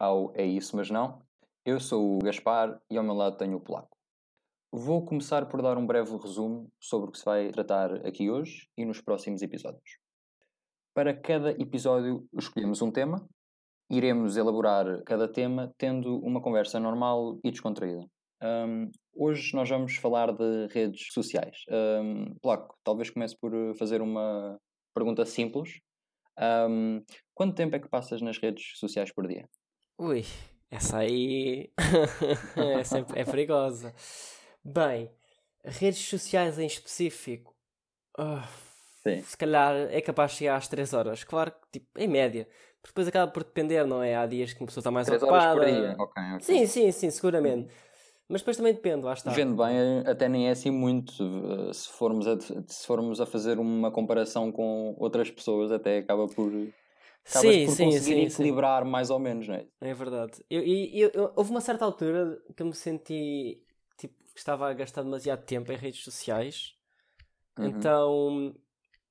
ao É Isso Mas Não. Eu sou o Gaspar e ao meu lado tenho o Polaco. Vou começar por dar um breve resumo sobre o que se vai tratar aqui hoje e nos próximos episódios. Para cada episódio escolhemos um tema, iremos elaborar cada tema tendo uma conversa normal e descontraída. Um, hoje nós vamos falar de redes sociais. Um, Polaco, talvez comece por fazer uma pergunta simples um, quanto tempo é que passas nas redes sociais por dia? Ui, essa aí é, sempre, é perigosa. Bem, redes sociais em específico, uh, se calhar é capaz de chegar às 3 horas. Claro que, tipo, em média. Porque depois acaba por depender, não é? Há dias que uma pessoa está mais 3 ocupada. Horas por dia. Okay, okay. Sim, sim, sim, seguramente. Mas depois também depende, lá está. Vendo bem, até nem é assim muito. Se formos a, se formos a fazer uma comparação com outras pessoas, até acaba por. Sim, por sim, conseguir sim, equilibrar mais ou menos, não é? É verdade. Eu, eu, eu, houve uma certa altura que eu me senti tipo, que estava a gastar demasiado tempo em redes sociais. Uhum. Então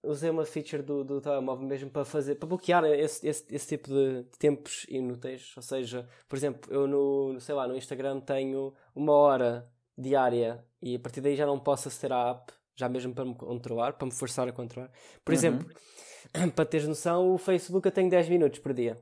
usei uma feature do, do telemóvel mesmo para fazer, para bloquear esse, esse, esse tipo de tempos inúteis. Ou seja, por exemplo, eu no, sei lá, no Instagram tenho uma hora diária e a partir daí já não posso aceder à app, já mesmo para me controlar, para me forçar a controlar. Por uhum. exemplo, para teres noção, o Facebook eu tenho 10 minutos por dia.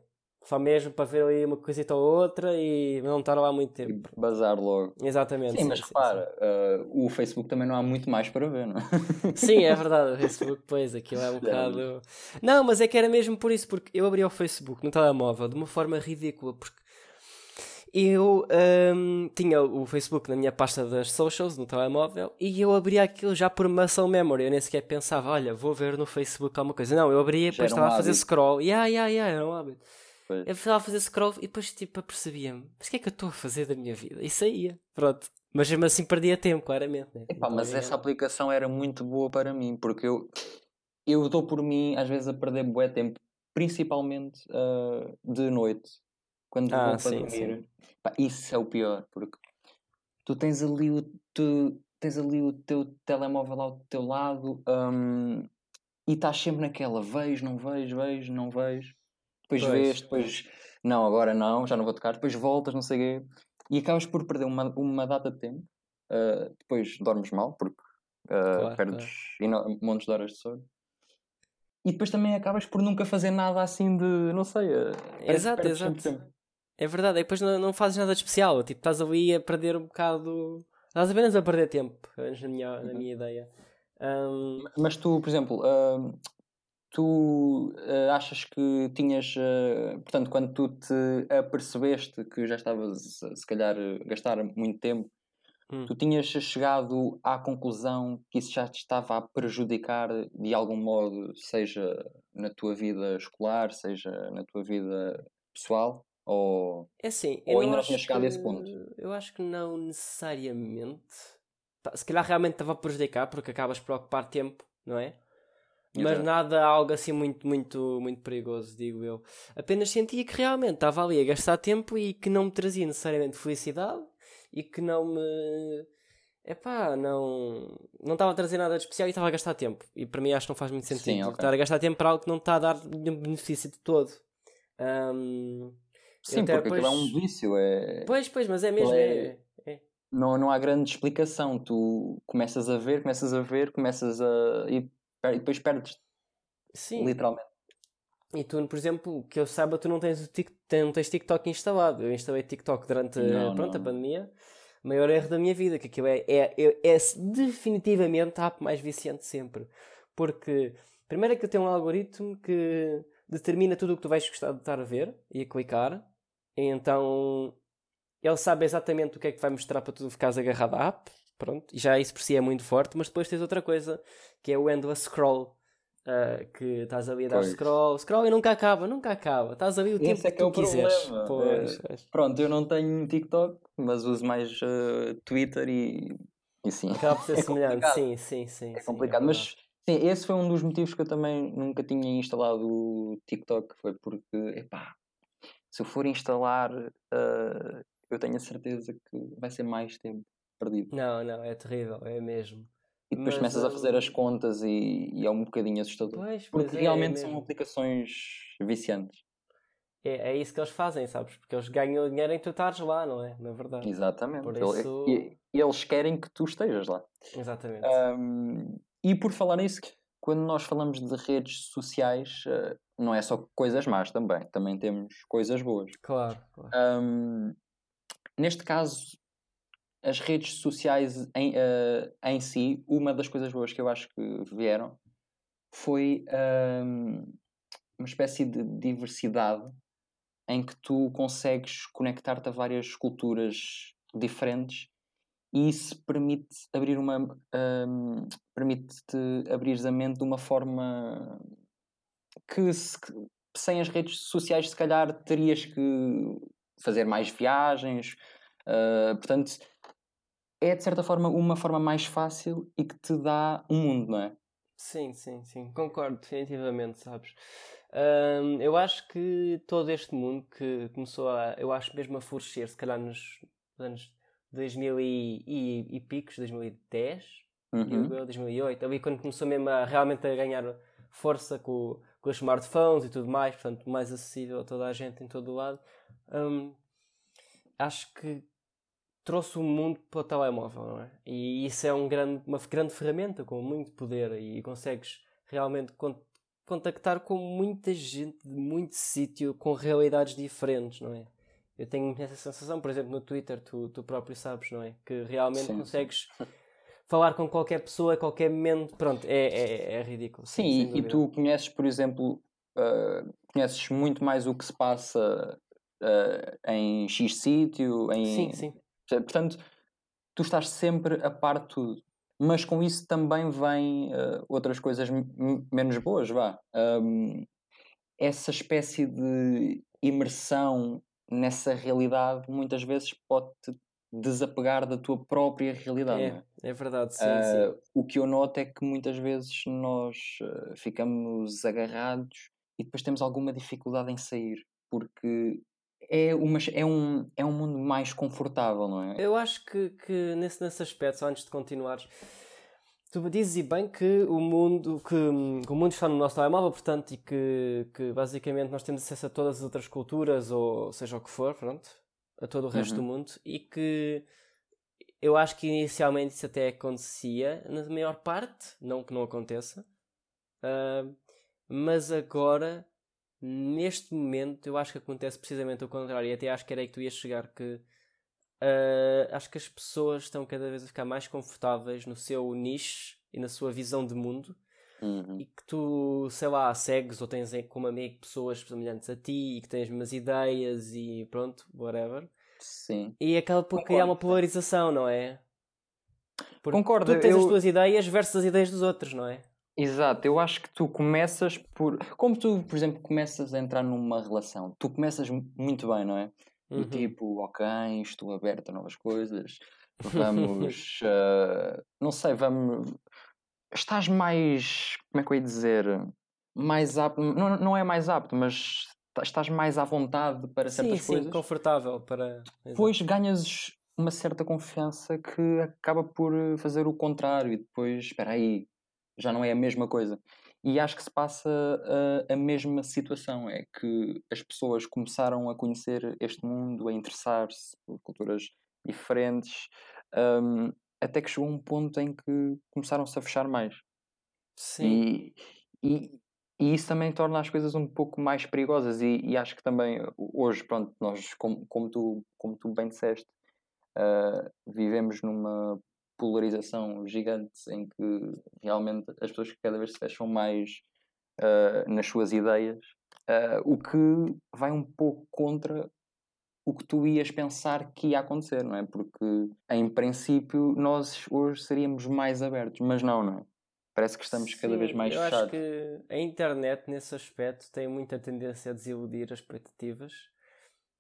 Só mesmo para ver ali uma coisita ou outra e não estar lá muito tempo. E bazar logo. Exatamente. Sim, sim mas sim, repara, sim. Uh, o Facebook também não há muito mais para ver, não é? Sim, é verdade. O Facebook, pois, aquilo é um bocado. Não, mas é que era mesmo por isso, porque eu abri o Facebook no telemóvel de uma forma ridícula, porque eu um, tinha o Facebook na minha pasta das socials no telemóvel e eu abria aquilo já por muscle memory. Eu nem sequer pensava, olha, vou ver no Facebook alguma coisa. Não, eu abria e depois estava um a fazer scroll. Yeah, yeah, yeah, era um hábito. Pois. Eu estava a fazer scroll e depois tipo apercebia-me, mas o que é que eu estou a fazer da minha vida? E saía, pronto. Mas mesmo assim perdia tempo, claramente. Né? Epá, mas essa aplicação era muito boa para mim, porque eu, eu dou por mim às vezes a perder bué tempo, principalmente uh, de noite, quando ah, vou para sim, dormir. Epá, isso é o pior, porque tu tens ali o, tu, tens ali o teu telemóvel ao teu lado um, e estás sempre naquela, vejo, não vejo, vejo, não vejo depois pois. vês, depois não, agora não, já não vou tocar, depois voltas, não sei o quê, e acabas por perder uma, uma data de tempo, uh, depois dormes mal, porque uh, claro, perdes claro. montes de horas de sono. E depois também acabas por nunca fazer nada assim de, não sei, uh, exato, exato. É verdade, e depois não, não fazes nada de especial, tipo, estás ali a perder um bocado. Estás apenas a perder tempo, na minha, na uhum. minha ideia. Um... Mas tu, por exemplo, uh, tu uh, achas que tinhas, uh, portanto, quando tu te apercebeste que já estavas, se calhar, a gastar muito tempo, hum. tu tinhas chegado à conclusão que isso já te estava a prejudicar de algum modo, seja na tua vida escolar, seja na tua vida pessoal? Ou, é assim, ou ainda não tinha chegado a esse ponto? Eu acho que não necessariamente. Se calhar realmente estava a prejudicar, porque acabas por ocupar tempo, não é? Mas nada, algo assim muito, muito, muito perigoso, digo eu. Apenas sentia que realmente estava ali a gastar tempo e que não me trazia necessariamente felicidade e que não me. Epá, não. Não estava a trazer nada de especial e estava a gastar tempo. E para mim acho que não faz muito sentido Sim, okay. estar a gastar tempo para algo que não está a dar nenhum benefício de todo. Um, Sim, porque depois... aquilo é um vício. É... Pois, pois, mas é mesmo. É... é... É. Não, não há grande explicação. Tu começas a ver, começas a ver, começas a. E e depois perdes. Sim. Literalmente. E tu, por exemplo, que eu saiba, tu não tens, o tic, não tens TikTok instalado. Eu instalei TikTok durante não, pronto, não. a pandemia. O maior erro da minha vida, que aquilo é, é, é, é definitivamente a app mais viciante sempre. Porque, primeiro é que eu tenho um algoritmo que determina tudo o que tu vais gostar de estar a ver e a clicar. E então ele sabe exatamente o que é que vai mostrar para tu ficares agarrado à app. Pronto, e já isso por si é muito forte, mas depois tens outra coisa que é o endless scroll. Uh, que estás ali a dar pois. scroll, scroll e nunca acaba, nunca acaba. Estás ali o tempo Esse é que, que é o quiseres. Pois, é. Pronto, eu não tenho TikTok, mas uso mais uh, Twitter e, e sim. Acaba por ser é semelhante, sim, sim, sim. É complicado, sim, é mas sim, esse foi um dos motivos que eu também nunca tinha instalado o TikTok. Foi porque, epá, se eu for instalar, uh, eu tenho a certeza que vai ser mais tempo perdido. Não, não, é terrível, é mesmo. E depois Mas, começas a fazer as contas e, e é um bocadinho assustador. Pois, Porque é, realmente é são aplicações viciantes. é, é isso que eles fazem, sabes? Porque eles ganham dinheiro em tu estares lá, não é? Na verdade. Exatamente. Por isso... E, eles querem que tu estejas lá. Exatamente. Um, e por falar nisso, quando nós falamos de redes sociais, uh, não é só coisas más também, também temos coisas boas. Claro. claro. Um, neste caso, as redes sociais em, uh, em si, uma das coisas boas que eu acho que vieram foi um, uma espécie de diversidade em que tu consegues conectar-te a várias culturas diferentes e isso permite abrir uma um, permite-te abrir a mente de uma forma que, se, sem as redes sociais se calhar terias que fazer mais viagens uh, portanto é de certa forma uma forma mais fácil e que te dá um mundo, não é? Sim, sim, sim, concordo definitivamente, sabes? Um, eu acho que todo este mundo que começou a, eu acho mesmo a florescer, se calhar nos anos 2000 e, e, e picos, 2010, uhum. 2008, ali quando começou mesmo a realmente a ganhar força com, com os smartphones e tudo mais, portanto mais acessível a toda a gente em todo o lado. Um, acho que trouxe o mundo para o telemóvel, não é? E isso é um grande, uma grande ferramenta com muito poder e consegues realmente contactar com muita gente de muito sítio com realidades diferentes, não é? Eu tenho essa sensação, por exemplo, no Twitter, tu, tu próprio sabes, não é? Que realmente sim, consegues sim. falar com qualquer pessoa a qualquer momento. Pronto, é, é, é ridículo. Sim, e, e, tu conheces, por exemplo, uh, conheces muito mais o que se passa uh, em X sítio, em... Sim, sim. Portanto, tu estás sempre a par de tudo mas com isso também vêm uh, outras coisas menos boas, vá. Um, essa espécie de imersão nessa realidade muitas vezes pode-te desapegar da tua própria realidade. É, é? é verdade, sim, uh, sim, O que eu noto é que muitas vezes nós uh, ficamos agarrados e depois temos alguma dificuldade em sair, porque é, uma, é, um, é um mundo mais confortável, não é? Eu acho que, que nesse, nesse aspecto, só antes de continuares, tu dizes bem que o mundo, que, que, o mundo está no nosso telemóvel, portanto, e que, que basicamente nós temos acesso a todas as outras culturas, ou seja o que for, pronto, a todo o resto uhum. do mundo, e que eu acho que inicialmente isso até acontecia, na maior parte, não que não aconteça, uh, mas agora neste momento eu acho que acontece precisamente o contrário e até acho que era aí que tu ias chegar que uh, acho que as pessoas estão cada vez a ficar mais confortáveis no seu nicho e na sua visão de mundo uhum. e que tu, sei lá, segues ou tens como amigo pessoas semelhantes a ti e que tens as mesmas ideias e pronto, whatever. Sim. E acaba por criar uma polarização, não é? Porque Concordo. Tu tens eu... as tuas ideias versus as ideias dos outros, não é? Exato, eu acho que tu começas por. Como tu, por exemplo, começas a entrar numa relação, tu começas muito bem, não é? Uhum. tipo, ok, estou aberto a novas coisas, vamos. uh, não sei, vamos. Estás mais. Como é que eu ia dizer? Mais apto. Não, não é mais apto, mas estás mais à vontade para certas sim, coisas. Sim, confortável para. Depois ganhas uma certa confiança que acaba por fazer o contrário e depois, espera aí, já não é a mesma coisa. E acho que se passa a, a, mesma situação, é que as pessoas começaram a conhecer este mundo, a interessar-se por culturas diferentes, um, até que chegou um ponto em que começaram-se a fechar mais. Sim. E, e, e, isso também torna as coisas um pouco mais perigosas. E, e acho que também hoje, pronto, nós, como, como, tu, como tu bem disseste, uh, vivemos numa polarização gigante em que realmente as pessoas cada vez se fecham mais uh, nas suas ideias, uh, o que vai um pouco contra o que tu ias pensar que ia acontecer, não é? Porque em princípio nós hoje seríamos mais abertos, mas não, não é? Parece que estamos cada Sim, vez mais eu fechados. acho que a internet, nesse aspecto, tem muita tendência a desiludir as expectativas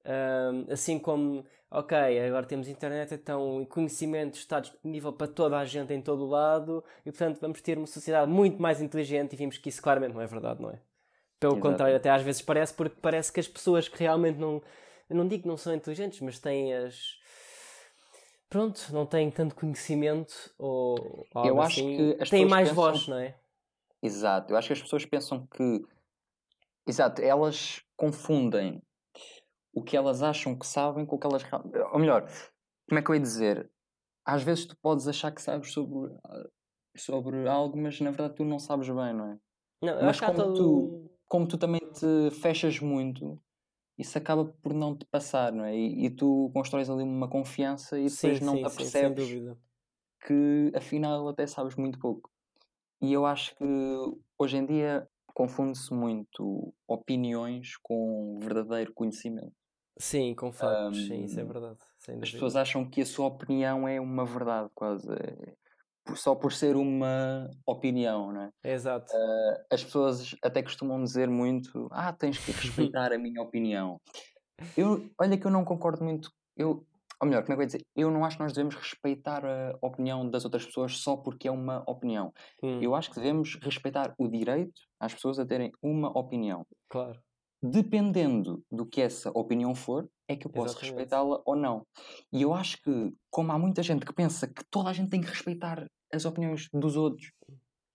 um, assim como, ok, agora temos internet, então o conhecimento está disponível para toda a gente em todo o lado e, portanto, vamos ter uma sociedade muito mais inteligente e vimos que isso claramente não é verdade, não é? Pelo Exato. contrário, até às vezes parece, porque parece que as pessoas que realmente não. Eu não digo que não são inteligentes, mas têm as. Pronto, não têm tanto conhecimento ou algo eu acho assim, que as têm mais pensam... voz, não é? Exato, eu acho que as pessoas pensam que. Exato, elas confundem o que elas acham que sabem com o que elas. Ou melhor, como é que eu ia dizer? Às vezes tu podes achar que sabes sobre, sobre algo, mas na verdade tu não sabes bem, não é? Não, mas como, todo... tu, como tu também te fechas muito, isso acaba por não te passar, não é? E, e tu constróis ali uma confiança e depois sim, não sim, te apercebes que afinal até sabes muito pouco. E eu acho que hoje em dia confunde-se muito opiniões com verdadeiro conhecimento. Sim, com factos, um, sim, isso é verdade. as pessoas acham que a sua opinião é uma verdade, quase. Só por ser uma opinião, não é? Exato. Uh, as pessoas até costumam dizer muito: Ah, tens que respeitar a minha opinião. Eu, olha que eu não concordo muito. Eu, ou melhor, como é que eu ia dizer? Eu não acho que nós devemos respeitar a opinião das outras pessoas só porque é uma opinião. Hum. Eu acho que devemos respeitar o direito às pessoas a terem uma opinião. Claro. Dependendo do que essa opinião for, é que eu posso respeitá-la ou não. E eu acho que, como há muita gente que pensa que toda a gente tem que respeitar as opiniões dos outros,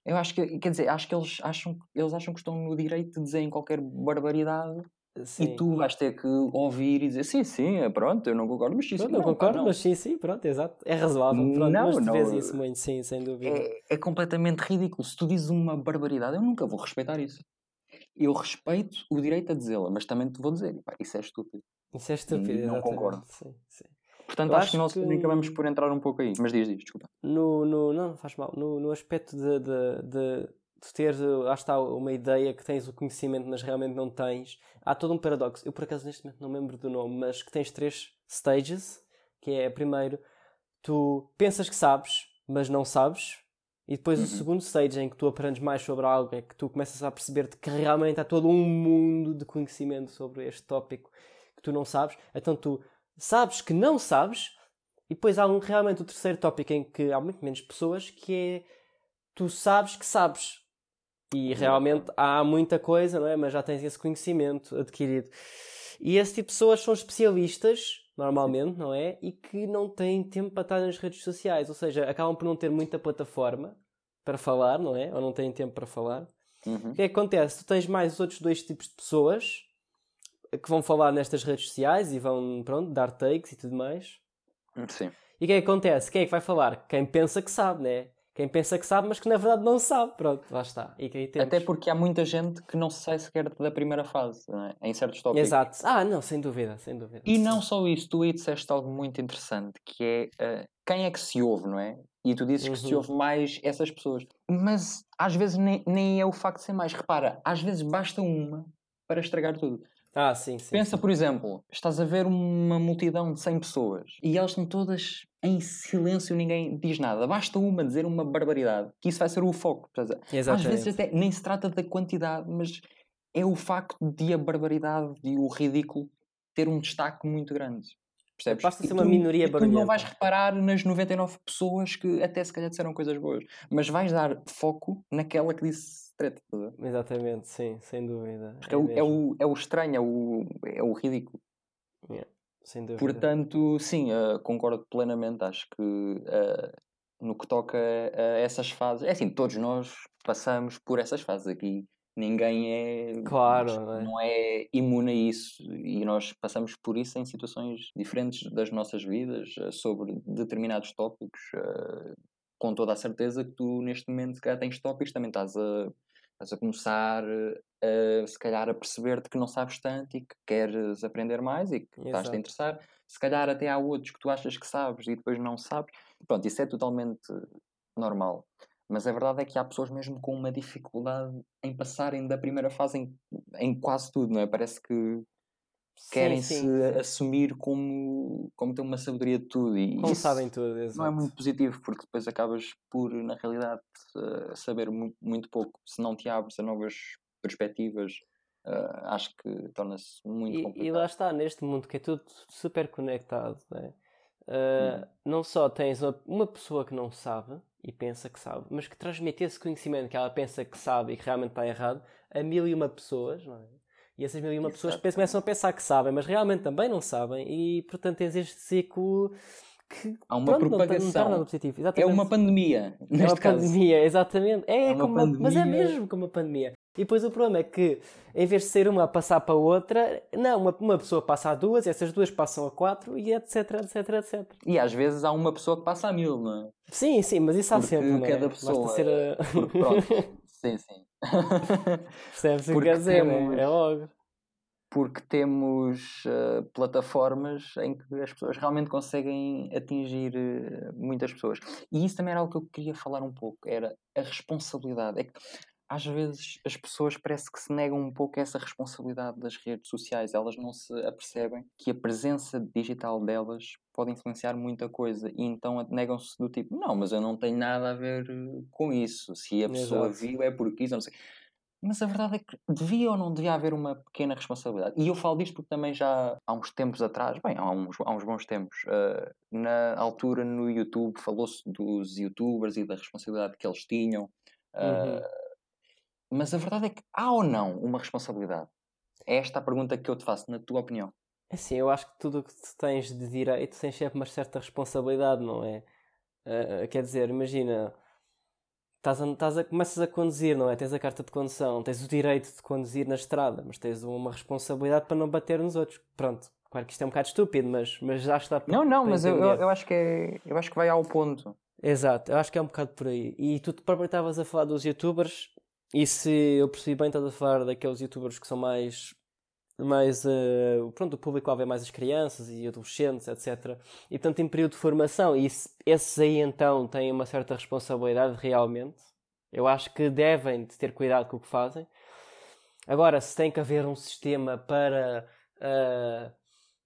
eu acho que, quer dizer, acho que eles acham, eles acham que estão no direito de dizer qualquer barbaridade Sim. E tu vais ter que ouvir e dizer sim, sim, é pronto, eu não concordo, mas sim, sim. Não, concordo, não. mas sim, sim, pronto, exato. É razoável, pronto, não, mas tu não, vês isso muito, sim, sem dúvida. É, é completamente ridículo. Se tu dizes uma barbaridade, eu nunca vou respeitar isso. Eu respeito o direito a dizê-la, mas também te vou dizer, pá, isso é estúpido. Isso é estúpido, Não concordo. Sim, sim. Portanto, acho, acho, que nós que... acabamos por entrar um pouco aí. Mas diz, diz, desculpa. No, no, não, faz mal. No, no aspecto de, de, de de ter, lá está, uma ideia que tens o conhecimento, mas realmente não tens. Há todo um paradoxo. Eu, por acaso, neste momento não me lembro do nome, mas que tens três stages, que é, primeiro, tu pensas que sabes, mas não sabes. E depois uhum. o segundo stage, em que tu aprendes mais sobre algo, é que tu começas a perceber-te que realmente há todo um mundo de conhecimento sobre este tópico que tu não sabes. Então tu sabes que não sabes, e depois há um, realmente o terceiro tópico em que há muito menos pessoas, que é tu sabes que sabes, e realmente há muita coisa, não é? Mas já tens esse conhecimento adquirido. E esse tipo de pessoas são especialistas, normalmente, não é? E que não têm tempo para estar nas redes sociais. Ou seja, acabam por não ter muita plataforma para falar, não é? Ou não têm tempo para falar. Uhum. O que é que acontece? Tu tens mais outros dois tipos de pessoas que vão falar nestas redes sociais e vão, pronto, dar takes e tudo mais. Sim. E o que é que acontece? Quem é que vai falar? Quem pensa que sabe, né? Quem pensa que sabe, mas que na verdade não sabe. Pronto, lá está. Até porque há muita gente que não se sai sequer da primeira fase, é? em certos tópicos. Exato. Ah, não, sem dúvida, sem dúvida. E não só isso, tu aí disseste algo muito interessante, que é uh, quem é que se ouve, não é? E tu dizes uhum. que se uhum. ouve mais essas pessoas. Mas às vezes nem, nem é o facto de ser mais. Repara, às vezes basta uma para estragar tudo. Ah, sim, sim. Pensa, sim. por exemplo, estás a ver uma multidão de 100 pessoas e elas estão todas em silêncio, ninguém diz nada. Basta uma dizer uma barbaridade, que isso vai ser o foco. Exatamente. Às vezes até nem se trata da quantidade, mas é o facto de a barbaridade e o ridículo ter um destaque muito grande. Percebes? Basta ser uma minoria barulhenta. Tu não vais reparar nas 99 pessoas que até se calhar disseram coisas boas, mas vais dar foco naquela que disse treta. Exatamente, sim, sem dúvida. Porque é, é, o, é, o, é o estranho, é o, é o ridículo. Yeah, sem dúvida. Portanto, sim, uh, concordo plenamente. Acho que uh, no que toca a essas fases, é assim, todos nós passamos por essas fases aqui ninguém é claro não é? não é? Imune a isso. E nós passamos por isso em situações diferentes das nossas vidas eh, sobre determinados tópicos eh, com toda a certeza que tu neste momento se calhar tens tópicos também estás a, estás a começar a, se calhar a perceber-te que não sabes tanto e que queres aprender mais e que estás a interessar. Se calhar até há outros que tu achas que sabes e depois não sabes. Pronto, isso é totalmente normal mas a verdade é que há pessoas mesmo com uma dificuldade em passarem da primeira fase em, em quase tudo, não é? Parece que querem sim, sim, se sim. assumir como, como ter uma sabedoria de tudo e como sabem tudo, exato. não é muito positivo porque depois acabas por na realidade uh, saber muito, muito pouco se não te abres a novas perspectivas uh, acho que torna-se muito e, complicado e lá está, neste mundo que é tudo super conectado não, é? uh, hum. não só tens uma, uma pessoa que não sabe e pensa que sabe, mas que transmite esse conhecimento que ela pensa que sabe e que realmente está errado a mil e uma pessoas, não é? E essas mil e uma pessoas começam a pensar que sabem, mas realmente também não sabem, e portanto tens este ciclo que há uma pronto, propagação. Não, não é uma pandemia. É uma caso. pandemia, exatamente. É, é como uma, mas é mesmo como uma pandemia. E depois o problema é que, em vez de ser uma a passar para outra, não, uma, uma pessoa passa a duas, essas duas passam a quatro e etc, etc, etc. E às vezes há uma pessoa que passa a mil, não é? Sim, sim, mas isso há Porque sempre, cada é? pessoa... Basta ser a... Pronto, sim, sim. Percebes o que quer dizer, temos... é logo porque temos uh, plataformas em que as pessoas realmente conseguem atingir uh, muitas pessoas. E isso também era algo que eu queria falar um pouco, era a responsabilidade. É que às vezes as pessoas parece que se negam um pouco essa responsabilidade das redes sociais. Elas não se apercebem que a presença digital delas pode influenciar muita coisa e então negam-se do tipo, não, mas eu não tenho nada a ver eh, com isso. Se a pessoa Exato. viu é porque isso, não sei. Mas a verdade é que devia ou não devia haver uma pequena responsabilidade. E eu falo disto porque também já há uns tempos atrás, bem, há uns, há uns bons tempos, uh, na altura no YouTube falou-se dos youtubers e da responsabilidade que eles tinham. Uh, uhum. Mas a verdade é que há ou não uma responsabilidade? É esta a pergunta que eu te faço, na tua opinião. É assim, eu acho que tudo o que tu tens de direito tens sempre uma certa responsabilidade, não é? Uh, quer dizer, imagina estás a, estás a, começas a conduzir, não é? Tens a carta de condução, tens o direito de conduzir na estrada, mas tens uma responsabilidade para não bater nos outros. Pronto, claro que isto é um bocado estúpido, mas, mas já está. Não, não, mas eu, eu, acho que é, eu acho que vai ao ponto. Exato, eu acho que é um bocado por aí. E tu próprio estavas a falar dos youtubers, e se eu percebi bem, estás a falar daqueles youtubers que são mais mais uh, pronto, o público vê mais as crianças e adolescentes, etc. E portanto, em período de formação, e esses aí então têm uma certa responsabilidade realmente. Eu acho que devem de ter cuidado com o que fazem. Agora, se tem que haver um sistema para uh,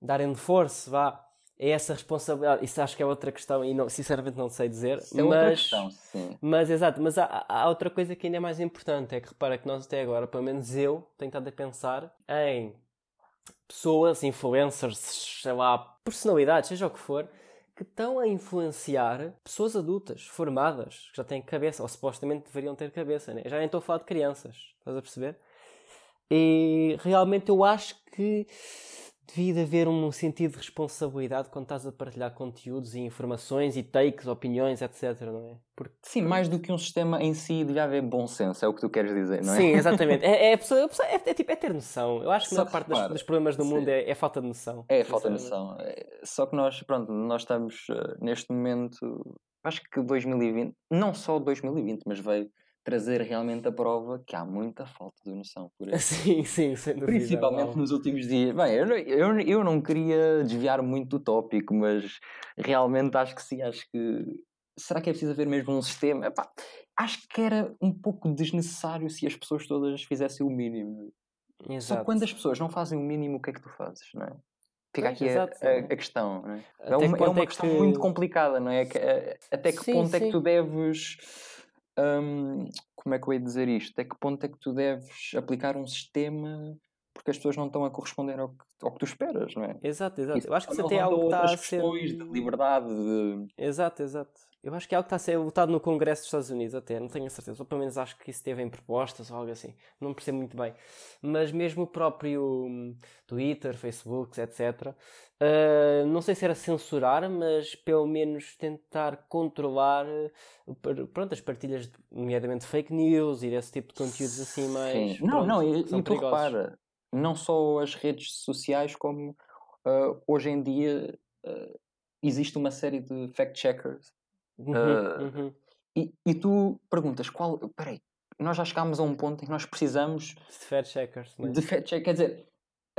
darem de força, vá, é essa responsabilidade. Isso acho que é outra questão e não, sinceramente não sei dizer. Isso é mas, outra questão, sim. Mas, exato, mas há, há, outra coisa que ainda é mais importante, é que repara que nós até agora, pelo menos eu, tenho estado a pensar em pessoas, influencers, sei lá, personalidades, seja o que for, que estão a influenciar pessoas adultas, formadas, que já têm cabeça, ou supostamente deveriam ter cabeça, né? Já nem estou a falar de crianças, estás a perceber? E realmente eu acho que devia de haver um sentido de responsabilidade quando estás a partilhar conteúdos e informações e takes, opiniões, etc, não é? Porque... Sim, mais do que um sistema em si, devia haver bom senso, é o que tu queres dizer, não é? Sim, exatamente. É, é, é, é, tipo, é ter noção. Eu acho que a maior parte das, dos problemas do sim. mundo é, é, falta de noção. É falta de noção. É, só que nós, pronto, nós estamos uh, neste momento, acho que 2020, não só 2020, mas veio trazer realmente a prova que há muita falta de noção por isso. Sim, sim, sem dúvida. Principalmente não. nos últimos dias. Bem, eu, eu, eu não queria desviar muito do tópico, mas realmente acho que sim, acho que. Será que é preciso haver mesmo um sistema? Epá, acho que era um pouco desnecessário se as pessoas todas fizessem o mínimo. Exato. Só quando as pessoas não fazem o mínimo, o que é que tu fazes, não é? Fica aqui a, a, a, questão. Não é? é uma, é uma é questão que... muito complicada, não é? Eh, até que sim, ponto sim. é que tu deves Hum, como é que eu ia dizer isto? Até que ponto é que tu deves aplicar um sistema porque as pessoas não estão a corresponder ao que, ao que tu esperas, não é? Exato, exato. eu acho que isso até é algo que está a ser. de liberdade. De... Exato, exato. Eu acho que é algo que está a ser votado no Congresso dos Estados Unidos, até, não tenho a certeza. Ou pelo menos acho que isso teve em propostas ou algo assim. Não percebo muito bem. Mas mesmo o próprio hum, Twitter, Facebook, etc. Uh, não sei se era censurar, mas pelo menos tentar controlar uh, pronto, as partilhas, nomeadamente fake news e esse tipo de conteúdos assim mais. Sim. Não, pronto, não, e, e tu repara, não só as redes sociais, como uh, hoje em dia existe uma série de fact-checkers Uhum, uh, uhum. E, e, tu perguntas qual. Peraí, nós já chegámos a um ponto em que nós precisamos de fact checkers. É? De fact check, quer dizer,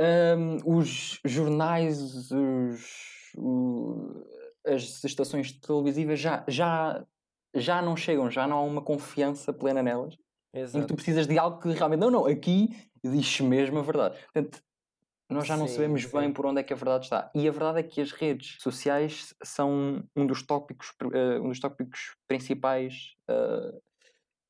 um, os jornais, os, o, as estações televisivas já, já, já não chegam, já não há uma confiança plena nelas. Exato. Em que tu precisas de algo que realmente. Não, não, aqui diz mesmo a verdade. Portanto, nós já não sim, sabemos sim. bem por onde é que a verdade está. E a verdade é que as redes sociais são um dos tópicos, uh, um dos tópicos principais, uh,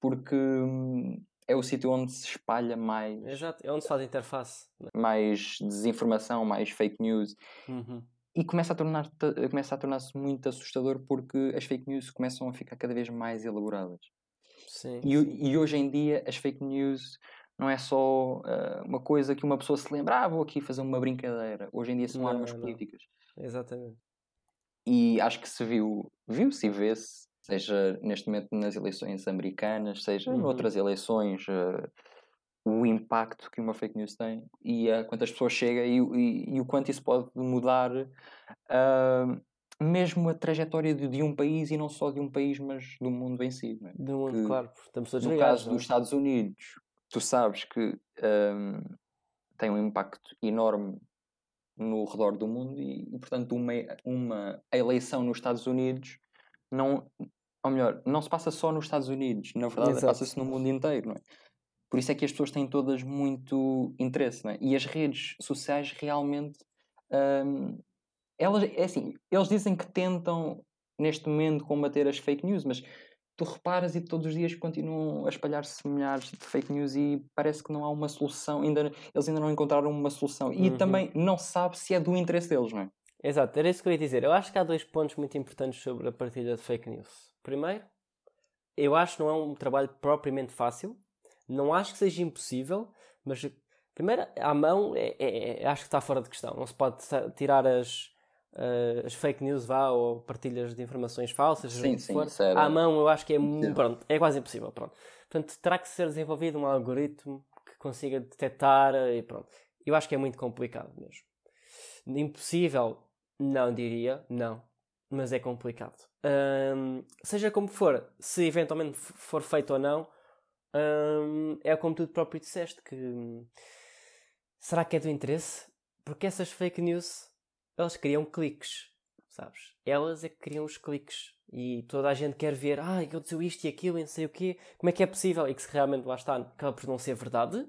porque um, é o sítio onde se espalha mais. Exato, é onde se faz a interface. Né? Mais desinformação, mais fake news. Uhum. E começa a tornar começa a tornar-se muito assustador porque as fake news começam a ficar cada vez mais elaboradas. Sim, e, sim. e hoje em dia as fake news não é só uh, uma coisa que uma pessoa se lembra, ah, vou aqui fazer uma brincadeira. Hoje em dia são não, armas não. políticas. Exatamente. E acho que se viu, viu-se e vê-se, seja neste momento nas eleições americanas, seja uhum. noutras eleições, uh, o impacto que uma fake news tem e a quantas pessoas chega e, e, e o quanto isso pode mudar uh, mesmo a trajetória de, de, um país e não só de um país, mas do mundo em si. É? Do mundo, que, claro, estamos todos No ligados, caso dos é? Estados Unidos, tu sabes que um, tem um impacto enorme no redor do mundo e, e, portanto uma, uma eleição nos Estados Unidos não ou melhor, não se passa só nos Estados Unidos, na verdade passa-se no mundo inteiro, não é? Por isso é que as pessoas têm todas muito interesse, não é? E as redes sociais realmente um, elas, é assim, eles dizem que tentam neste momento combater as fake news, mas tu reparas e todos os dias continuam a espalhar-se milhares de fake news e parece que não há uma solução, ainda, eles ainda não encontraram uma solução e uhum. também não sabe se é do interesse deles, não é? Exato, era isso que eu ia dizer. Eu acho que há dois pontos muito importantes sobre a partilha de fake news. Primeiro, eu acho que não é um trabalho propriamente fácil, não acho que seja impossível, mas primeiro, à mão, é, é, é acho que está fora de questão. Não se pode tirar as, uh, as fake news vá, ou partilhas de informações falsas, sim, sim, for, era... à mão eu acho que é, pronto, é quase impossível. Pronto. Portanto, terá que ser desenvolvido um algoritmo que consiga detectar e pronto. Eu acho que é muito complicado mesmo. Impossível, não diria, não, mas é complicado. Um, seja como for, se eventualmente for feito ou não, um, é como tu próprio disseste que será que é do interesse? Porque essas fake news elas criam cliques, sabes? Elas é que criam os cliques. E toda a gente quer ver, ah, disse isto e aquilo e não sei o quê. Como é que é possível? E que se realmente lá está, acaba por não ser verdade.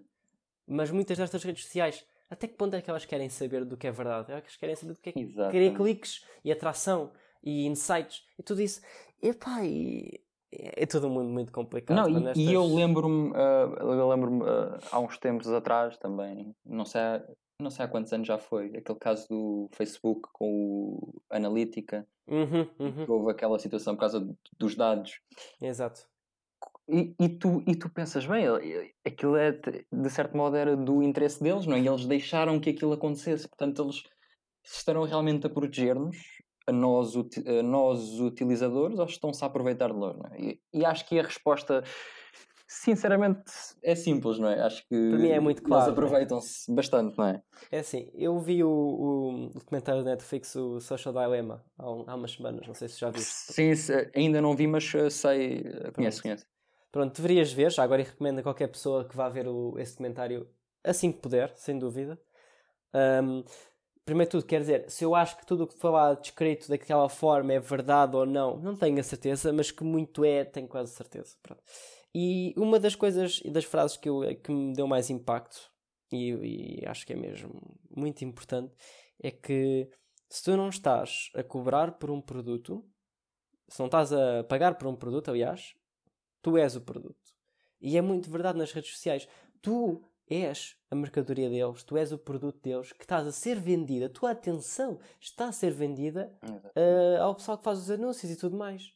Mas muitas destas redes sociais, até que ponto é que elas querem saber do que é verdade? Elas querem saber do que é que cria cliques e atração e insights e tudo isso. Epá, e é todo mundo muito complicado. Não, e, nestas... e, eu lembro-me, uh, eu lembro-me uh, há uns tempos atrás também, não sei, não sei há quantos anos já foi, aquele caso do Facebook com o Analítica, uhum, uhum. que houve aquela situação por causa dos dados. Exato. E, e, tu, e tu pensas, bem, aquilo é, de certo modo era do interesse deles, não é? E eles deixaram que aquilo acontecesse, portanto eles estarão realmente a proteger-nos, a nós, a nós utilizadores, ou estão-se a aproveitar de nós, é? E, e acho que a resposta sinceramente é simples, não é? Acho que Para mim é muito claro. Eles é? aproveitam-se bastante, não é? É assim, eu vi o, o documentário da Netflix, o Social Dilemma, há, um, há umas semanas, não sei se já viste. Sim, ainda não vi, mas eh, sei, eh, conheço, conheço. Pronto, deverias ver, já agora recomendo a qualquer pessoa que vá ver o, esse documentário assim que puder, sem dúvida. Um, primeiro de tudo, quer dizer, se eu acho que tudo o que foi lá descrito daquela forma é verdade ou não, não tenho a certeza, mas que muito é, tenho quase certeza. Pronto. E uma das coisas e das frases que, eu, que me deu mais impacto, e, e acho que é mesmo muito importante, é que se tu não estás a cobrar por um produto, se não estás a pagar por um produto, aliás, tu és o produto. E é muito verdade nas redes sociais. Tu és a mercadoria deles, tu és o produto deles que estás a ser vendida, a tua atenção está a ser vendida uh, ao pessoal que faz os anúncios e tudo mais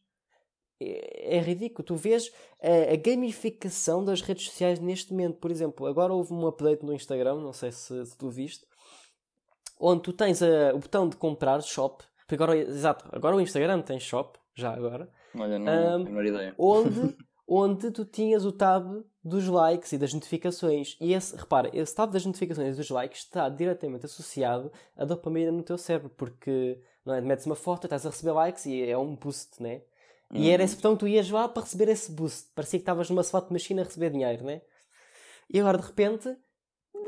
é, é ridículo. Tu vês a, a, gamificação das redes sociais neste momento. Por exemplo, agora houve um update no Instagram, não sei se, se tu viste, onde tu tens a, o botão de comprar shop. Agora, exato, agora o Instagram tem shop, já agora. Olha, não, um, não ideia. Onde, onde tu tinhas o tab dos likes e das notificações. E esse, repara, esse tab das notificações e dos likes está diretamente associado à dopamina no teu cérebro, porque não é? metes uma foto, estás a receber likes e é um boost, né? E era esse botão que tu ias lá para receber esse boost. Parecia que estavas numa slot machine a receber dinheiro, né? E agora de repente,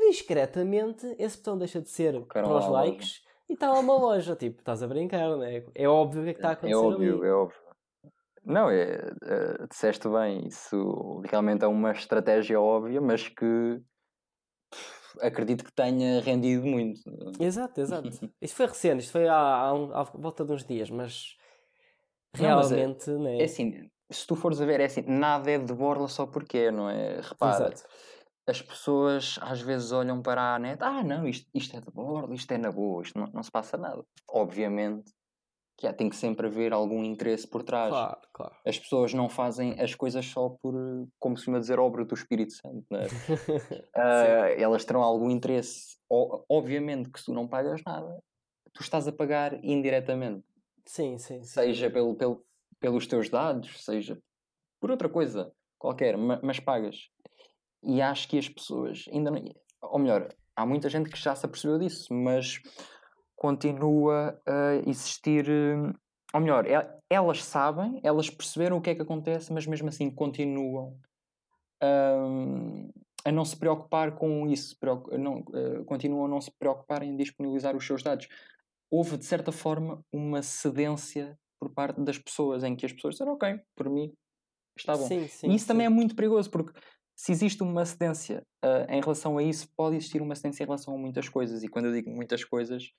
discretamente, esse botão deixa de ser para os likes e está lá uma loja. Tipo, estás a brincar, né? É óbvio o que é que está a é acontecer. É óbvio, ali. é óbvio. Não, é, é, disseste bem, isso realmente é uma estratégia óbvia, mas que acredito que tenha rendido muito. Exato, exato. Isto foi recente, isto foi há, há, há volta de uns dias, mas realmente, não, é, né? é assim, se tu fores a ver, é assim, nada é de borla só porque é, não é? Repara, Exato. as pessoas às vezes olham para a net, ah, não, isto, isto é de borla, isto é na boa, isto não, não se passa nada. Obviamente que há, tem que sempre haver algum interesse por trás. Claro, claro. As pessoas não fazem as coisas só por, como se costuma dizer, obra do Espírito Santo. Não é? uh, elas terão algum interesse. O, obviamente que se tu não pagas nada, tu estás a pagar indiretamente. Sim, sim. Seja pelo, pelo, pelos teus dados, seja por outra coisa qualquer, mas, pagas. e acho que as pessoas ainda não. Ou melhor, há muita gente que já se apercebeu disso, mas continua a existir. Ou melhor, elas sabem, elas perceberam o que é que acontece, mas mesmo assim continuam um, a não se preocupar com isso, não, uh, continuam a não se preocupar em disponibilizar os seus dados. Houve, de certa forma, uma cedência por parte das pessoas, em que as pessoas disseram, ok, por mim está bom. Sim, sim, e isso sim. também é muito perigoso, porque se existe uma cedência uh, em relação a isso, pode existir uma cedência em relação a muitas coisas. E quando eu digo muitas coisas,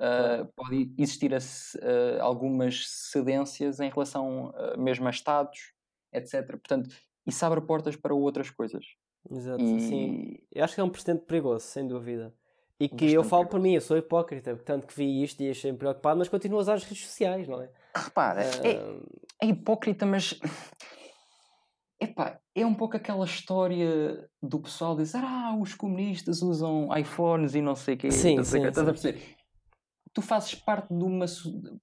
uh, pode existir a, uh, algumas cedências em relação mesmo a Estados, etc. Portanto, isso abre portas para outras coisas. Exato, e... sim. Eu acho que é um precedente perigoso, sem dúvida. E que Bastante eu falo para mim, eu sou hipócrita, tanto que vi isto e achei-me preocupado, mas continuo a usar as redes sociais, não é? Repara, uh... é, é hipócrita, mas Epá, é um pouco aquela história do pessoal dizer ah, os comunistas usam iPhones e não sei o quê. Sim, não sei sim, Estás a perceber? Tu fazes parte de uma...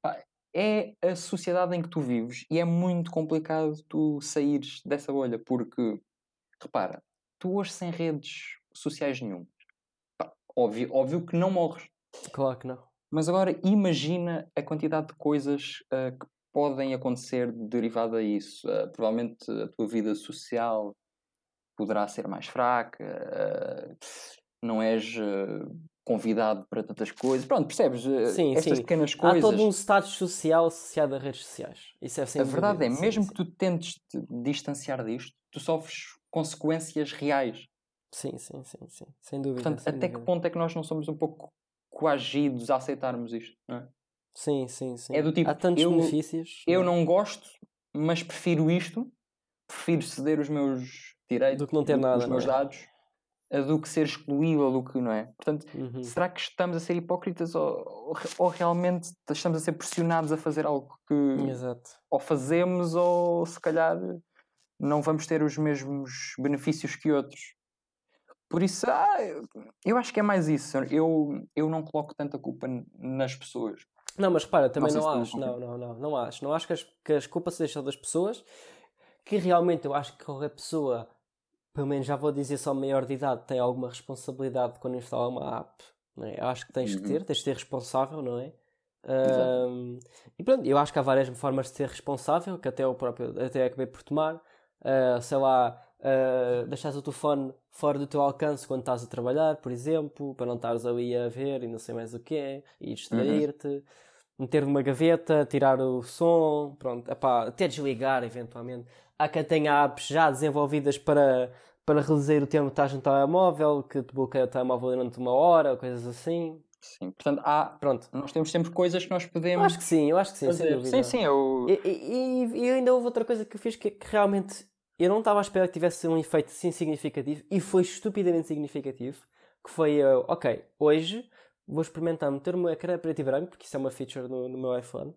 Pá, é a sociedade em que tu vives e é muito complicado tu saíres dessa bolha porque, repara, tu hoje sem redes sociais nenhum. Óbvio, óbvio que não morres. Claro que não. Mas agora imagina a quantidade de coisas uh, que podem acontecer derivado a isso. Uh, provavelmente a tua vida social poderá ser mais fraca, uh, não és convidado para tantas coisas. Pronto, percebes? Sim, Estas sim. pequenas coisas. Há todo um status social associado a redes sociais. Isso é A verdade é, mesmo sim, que tu tentes te distanciar disto, tu sofres consequências reais. Sim, sim, sim, sim. Sem dúvida. Portanto, sem até dúvida. que ponto é que nós não somos um pouco coagidos a aceitarmos isto, não é? Sim, sim, sim. É do tipo, Há tantos eu, benefícios. Eu não gosto, mas prefiro isto, prefiro ceder os meus direitos, do que não ter nada, os meus é? dados, do que ser excluído ou do que não é. Portanto, uhum. será que estamos a ser hipócritas ou, ou, realmente estamos a ser pressionados a fazer algo que Exato. ou fazemos ou se calhar não vamos ter os mesmos benefícios que outros? Por isso, ah, eu acho que é mais isso. Eu, eu não coloco tanta culpa nas pessoas. Não, mas repara, também não, não acho. Não, não, não, não acho. Não acho que as, que as culpas se deixam das pessoas. Que realmente eu acho que qualquer pessoa, pelo menos já vou dizer só maior de idade, tem alguma responsabilidade quando instala uma app. Não é? Eu acho que tens uhum. que ter, tens de ser responsável, não é? Um, e pronto, eu acho que há várias formas de ser responsável, que até eu próprio até acabei por tomar. Uh, sei lá, uh, deixares o telefone fora do teu alcance quando estás a trabalhar, por exemplo, para não estares ali a ver e não sei mais o que é, e distrair-te. Uhum. Meter numa gaveta, tirar o som, pronto, epá, até desligar eventualmente. Há quem tenha apps já desenvolvidas para, para reduzir o tempo que estás no telemóvel, que te bloqueia o telemóvel durante uma hora, coisas assim. Sim, portanto, há, pronto, nós temos sempre coisas que nós podemos. Eu acho que sim, eu acho que sim, fazer. sem dúvida. Sim, sim, eu. E, e, e, ainda houve outra coisa que eu fiz que, que realmente eu não estava à espera que tivesse um efeito assim significativo e foi estupidamente significativo. Que foi, uh, ok, hoje vou experimentar meter o meu ecrã preto e branco, porque isso é uma feature no, no meu iPhone.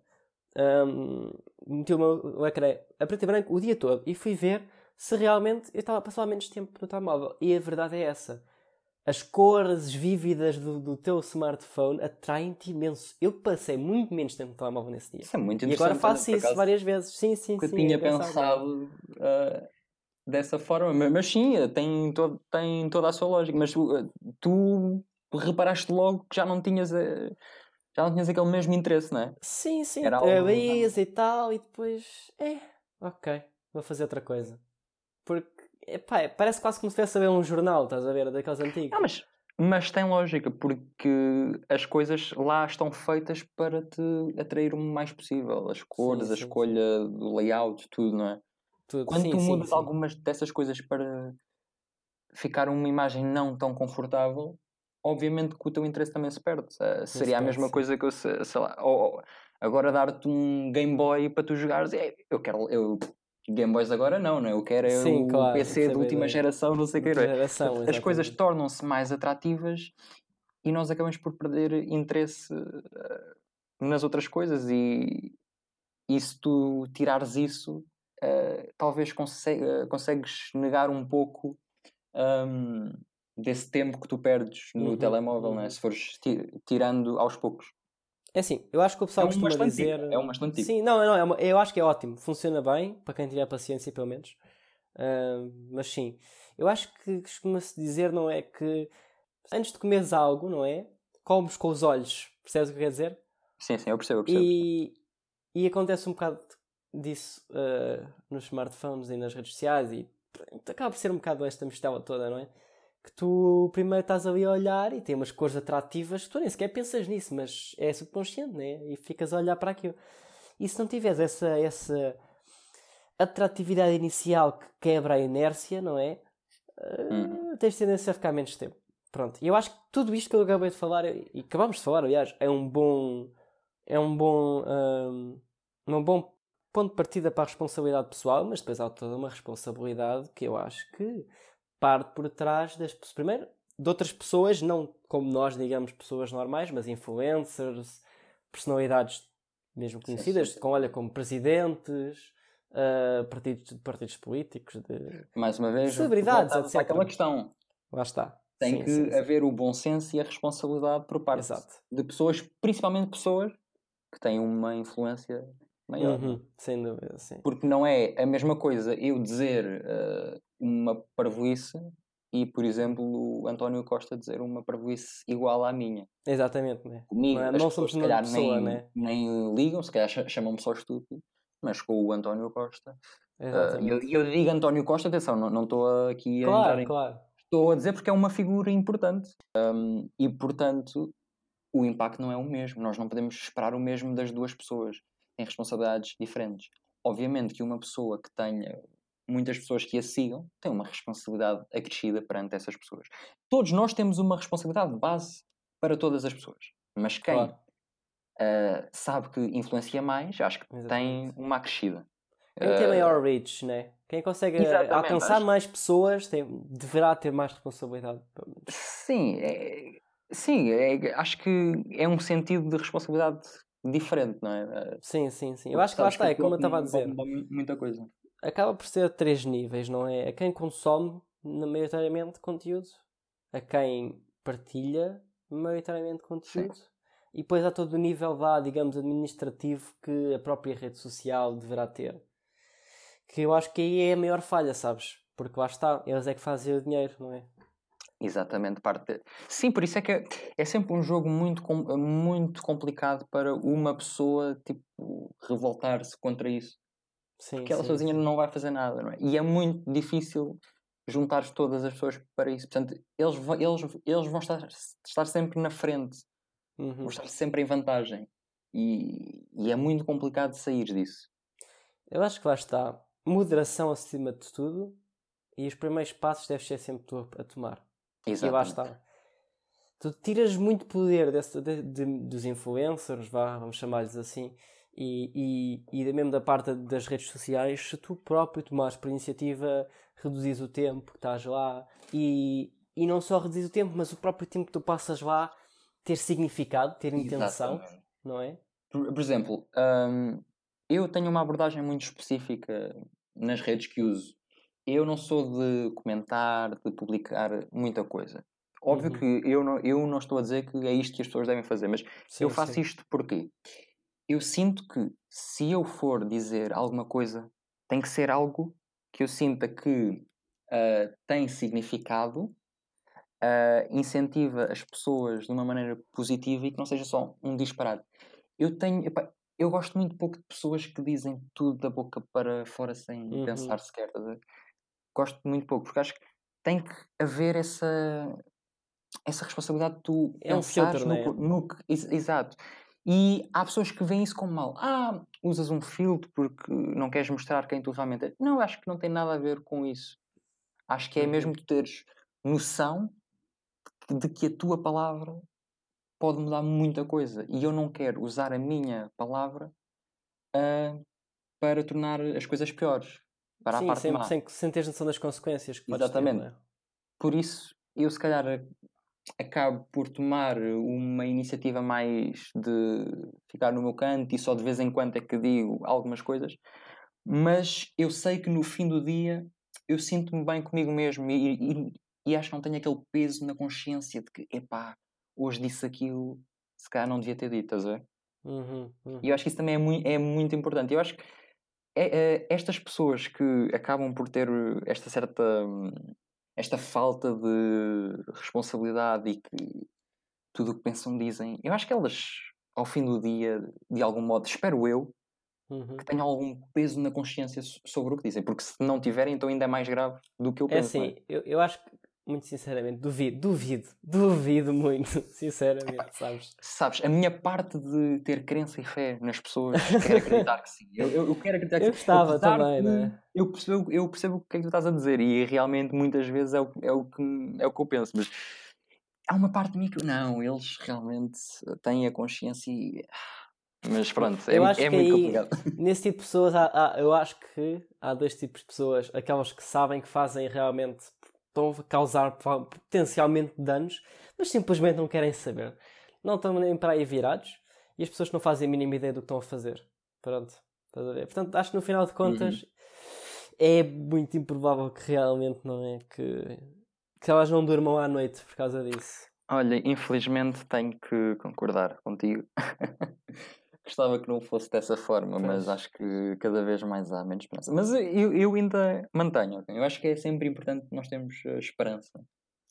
Um, meti o meu ecrã a preto e branco o dia todo e fui ver se realmente eu estava a passar menos tempo no telemóvel. E a verdade é essa. As cores vívidas do, do teu smartphone atraem-te imenso. Eu passei muito menos tempo no telemóvel nesse dia. Isso é muito interessante. E agora faço isso várias vezes. Sim, sim, que sim. Eu tinha é pensado uh, dessa forma. Mas, mas sim, tem, todo, tem toda a sua lógica. Mas uh, tu reparaste logo que já não tinhas. Uh, já não tinhas aquele mesmo interesse, não é? Sim, sim. Era algo... e tal, e depois. É, ok, vou fazer outra coisa. Porque Epá, parece quase como se estivesse a ver um jornal, estás a ver, daqueles antigos. Ah, mas, mas tem lógica, porque as coisas lá estão feitas para te atrair o mais possível. As cores, sim, sim, a escolha sim. do layout, tudo, não é? Tudo. Quando tu mudas algumas dessas coisas para ficar uma imagem não tão confortável, obviamente que o teu interesse também se perde. Uh, seria a mesma coisa que eu, sei lá, ou, agora dar-te um Game Boy para tu jogares. É, eu quero, eu Game Boys agora não, não é? Eu quero é Sim, o claro, PC de última geração, não sei o que. Geração, As coisas tornam-se mais atrativas e nós acabamos por perder interesse uh, nas outras coisas e, e se tu tirares isso, uh, talvez consegue, uh, consegues negar um pouco um, desse tempo que tu perdes no uhum, telemóvel, uhum. Né? se fores tirando aos poucos. É assim, eu acho que o pessoal é um costuma dizer. É um bastante Sim, não, não, é uma... eu acho que é ótimo. Funciona bem, para quem tiver paciência, pelo menos. Uh, mas sim, Eu acho que costuma-se dizer, não é? Que antes de comeres algo, não é? Comes com os olhos. Percebes o que quer dizer? Sim, sim, eu percebo. Eu percebo. E, e acontece um bocado disso uh, nos smartphones e nas redes sociais e acaba por ser um bocado esta mistela toda, não é? Que tu primeiro estás ali a olhar e tem umas cores atrativas, tu nem sequer pensas nisso, mas é subconsciente, né? E ficas a olhar para aquilo. E se não tiveres essa, essa atratividade inicial que quebra a inércia, não é? Uh, tens tendência a ficar menos tempo. Pronto. E eu acho que tudo isto que eu acabei de falar, e acabamos de falar, aliás, é um bom. É um bom. Um, um bom ponto de partida para a responsabilidade pessoal, mas depois há toda uma responsabilidade que eu acho que parte por trás das primeiro de outras pessoas, não como nós, digamos, pessoas normais, mas influencers, personalidades mesmo conhecidas, sim, sim, sim. com olha como presidentes, uh, partidos, partidos políticos, de mais uma vez, celebridades, etc. aquela questão. Lá está. Tem que haver o bom senso e a responsabilidade por parte Exato. de pessoas, principalmente pessoas que têm uma influência maior. Uhum, sem dúvida, sim. Porque não é a mesma coisa eu dizer uh, uma parvoíce e, por exemplo, o António Costa dizer uma parvoíce igual à minha. Exatamente, né? Comigo, não, é, não somos se calhar pessoa, nem, né? nem ligam, se calhar chamam-me só estúpido, mas com o António Costa. Uh, eu, eu digo António Costa, atenção, não estou aqui a claro, em... Claro. Estou a dizer porque é uma figura importante. Um, e, portanto, o impacto não é o mesmo. Nós não podemos esperar o mesmo das duas pessoas têm responsabilidades diferentes. Obviamente que uma pessoa que tenha muitas pessoas que a sigam tem uma responsabilidade acrescida perante essas pessoas. Todos nós temos uma responsabilidade de base para todas as pessoas. Mas quem claro. uh, sabe que influencia mais, acho que Exatamente. tem uma acrescida. Quem tem maior reach, né? Quem consegue Exatamente, alcançar acho... mais pessoas tem, deverá ter mais responsabilidade. Sim, é, sim é, acho que é um sentido de responsabilidade diferente, não é? Sim, sim, sim. Eu acho que lá está, é como eu estava a dizer. Muita coisa. Acaba por ser três níveis, não é? A quem consome, maioritariamente, conteúdo. A quem partilha, maioritariamente, conteúdo. Sim. E depois há todo o nível lá, digamos, administrativo que a própria rede social deverá ter. Que eu acho que aí é a maior falha, sabes? Porque lá está, eles é que fazem o dinheiro, não é? Exatamente, parte de... Sim, por isso é que é, é sempre um jogo muito, muito complicado para uma pessoa tipo, revoltar-se contra isso. Sim, Porque ela sim, sozinha sim. não vai fazer nada, não é? E é muito difícil juntar todas as pessoas para isso. Portanto, eles, eles, eles vão estar, estar sempre na frente, uhum. vão estar sempre em vantagem. E, e é muito complicado sair disso. Eu acho que lá está. Moderação acima de tudo e os primeiros passos deves ser sempre tu a tomar. Exatamente. E lá está. Tu tiras muito poder desse, de, de, dos influencers, vá, vamos chamar-lhes assim, e, e, e mesmo da parte das redes sociais, se tu próprio tomares por iniciativa, reduzis o tempo que estás lá e, e não só reduzis o tempo, mas o próprio tempo que tu passas lá ter significado, ter intenção, Exatamente. não é? Por, por exemplo, hum, eu tenho uma abordagem muito específica nas redes que uso eu não sou de comentar, de publicar muita coisa. Óbvio uhum. que eu não, eu não estou a dizer que é isto que as pessoas devem fazer, mas sim, eu faço sim. isto porque eu sinto que se eu for dizer alguma coisa, tem que ser algo que eu sinta que uh, tem significado, uh, incentiva as pessoas de uma maneira positiva e que não seja só um disparate. Eu tenho, eu gosto muito pouco de pessoas que dizem tudo da boca para fora sem uhum. pensar sequer gosto muito pouco, porque acho que tem que haver essa, essa responsabilidade de tu é um filtro, no, é? no, exato. E há pessoas que veem isso como mal. Ah, usas um filtro porque não queres mostrar quem tu realmente és. Não, acho que não tem nada a ver com isso. Acho que é uhum. mesmo tu teres noção de que a tua palavra pode mudar muita coisa. E eu não quero usar a minha palavra uh, para tornar as coisas piores para Sim, a parte sem, má. Sem, sem ter noção das consequências que Exatamente. Ter, é? Por isso, eu se calhar acabo por tomar uma iniciativa mais de ficar no meu canto e só de vez em quando é que digo algumas coisas, mas eu sei que no fim do dia eu sinto-me bem comigo mesmo e, e, e, acho que não tenho aquele peso na consciência de que, epá, hoje disse aquilo, se calhar não devia ter dito, estás a ver? Uhum, uhum. E eu acho que isso também é muito, é muito importante. Eu acho que é, é, estas pessoas que acabam por ter esta certa hum, esta falta de responsabilidade e que tudo o que pensam dizem. Eu acho que elas, ao fim do dia, de algum modo, espero eu, uhum. que tenham algum peso na consciência sobre o que dizem, porque se não tiverem, então ainda é mais grave do que eu é penso. É assim, é? eu, eu acho que muito sinceramente, duvido, duvido, duvido muito, sinceramente, sabes? Sabes, a minha parte de ter crença e fé nas pessoas, quero acreditar que sim. Eu, eu, eu quero acreditar que Eu gostava também, não é? Eu percebo, eu percebo o que é que tu estás a dizer e realmente muitas vezes é o, é o, que, é o que eu penso, mas há uma parte de mim que não, eles realmente têm a consciência e. Mas pronto, é, é muito aí, complicado. Nesse tipo de pessoas, há, há, eu acho que há dois tipos de pessoas: aquelas que sabem que fazem realmente estão a causar potencialmente danos, mas simplesmente não querem saber. Não estão nem para aí virados e as pessoas não fazem a mínima ideia do que estão a fazer. Pronto, estás a ver? Portanto, acho que no final de contas uhum. é muito improvável que realmente não é que, que elas não durmam à noite por causa disso. Olha, infelizmente tenho que concordar contigo. Gostava que não fosse dessa forma, pois. mas acho que cada vez mais há menos esperança. Mas eu, eu ainda mantenho, eu acho que é sempre importante nós termos uh, esperança.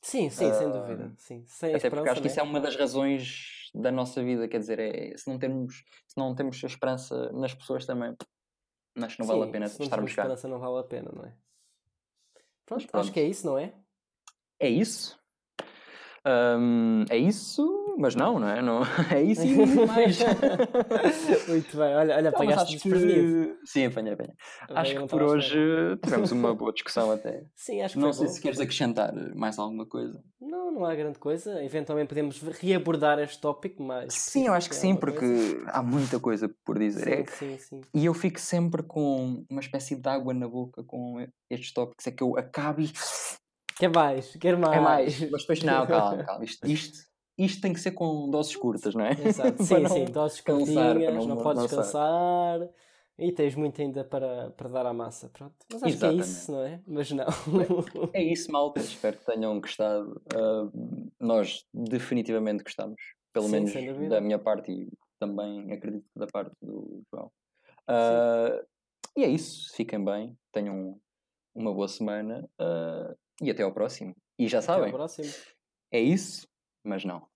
Sim, sim, uh, sem dúvida. Sim, sem até porque acho que isso é uma das razões da nossa vida, quer dizer, é, se, não temos, se não temos esperança nas pessoas também, acho que não sim, vale a pena se estarmos cá. esperança não vale a pena, não é? Pronto, pronto, acho que é isso, não é? É isso. Um, é isso, mas não, não é? Não, é isso e muito mais. muito bem, olha, olha apanhaste que... Sim, apanhei, apanhei. Acho que por hoje tivemos uma boa discussão até. Sim, acho que Não sei bom. se queres acrescentar mais alguma coisa. Não, não há grande coisa. Eventualmente podemos reabordar este tópico, mas. Sim, eu acho que sim, porque coisa. há muita coisa por dizer. Sim, é... sim, sim. E eu fico sempre com uma espécie de água na boca com estes tópicos. É que eu acabo e Quer mais, quer mais. É mais, mas depois não, calma, calma. Isto, isto, isto tem que ser com doses curtas, não é? Exato, sim, sim, doses curtinhas, não, não podes descansar e tens muito ainda para, para dar à massa. Pronto. Mas acho Exatamente. que é isso, não é? Mas não. É isso, malta. Espero que tenham gostado. Uh, nós definitivamente gostamos, pelo sim, menos da minha parte e também acredito da parte do João. Uh, e é isso. Fiquem bem. Tenham uma boa semana. Uh, e até ao próximo. E já sabem. Até ao próximo. É isso, mas não.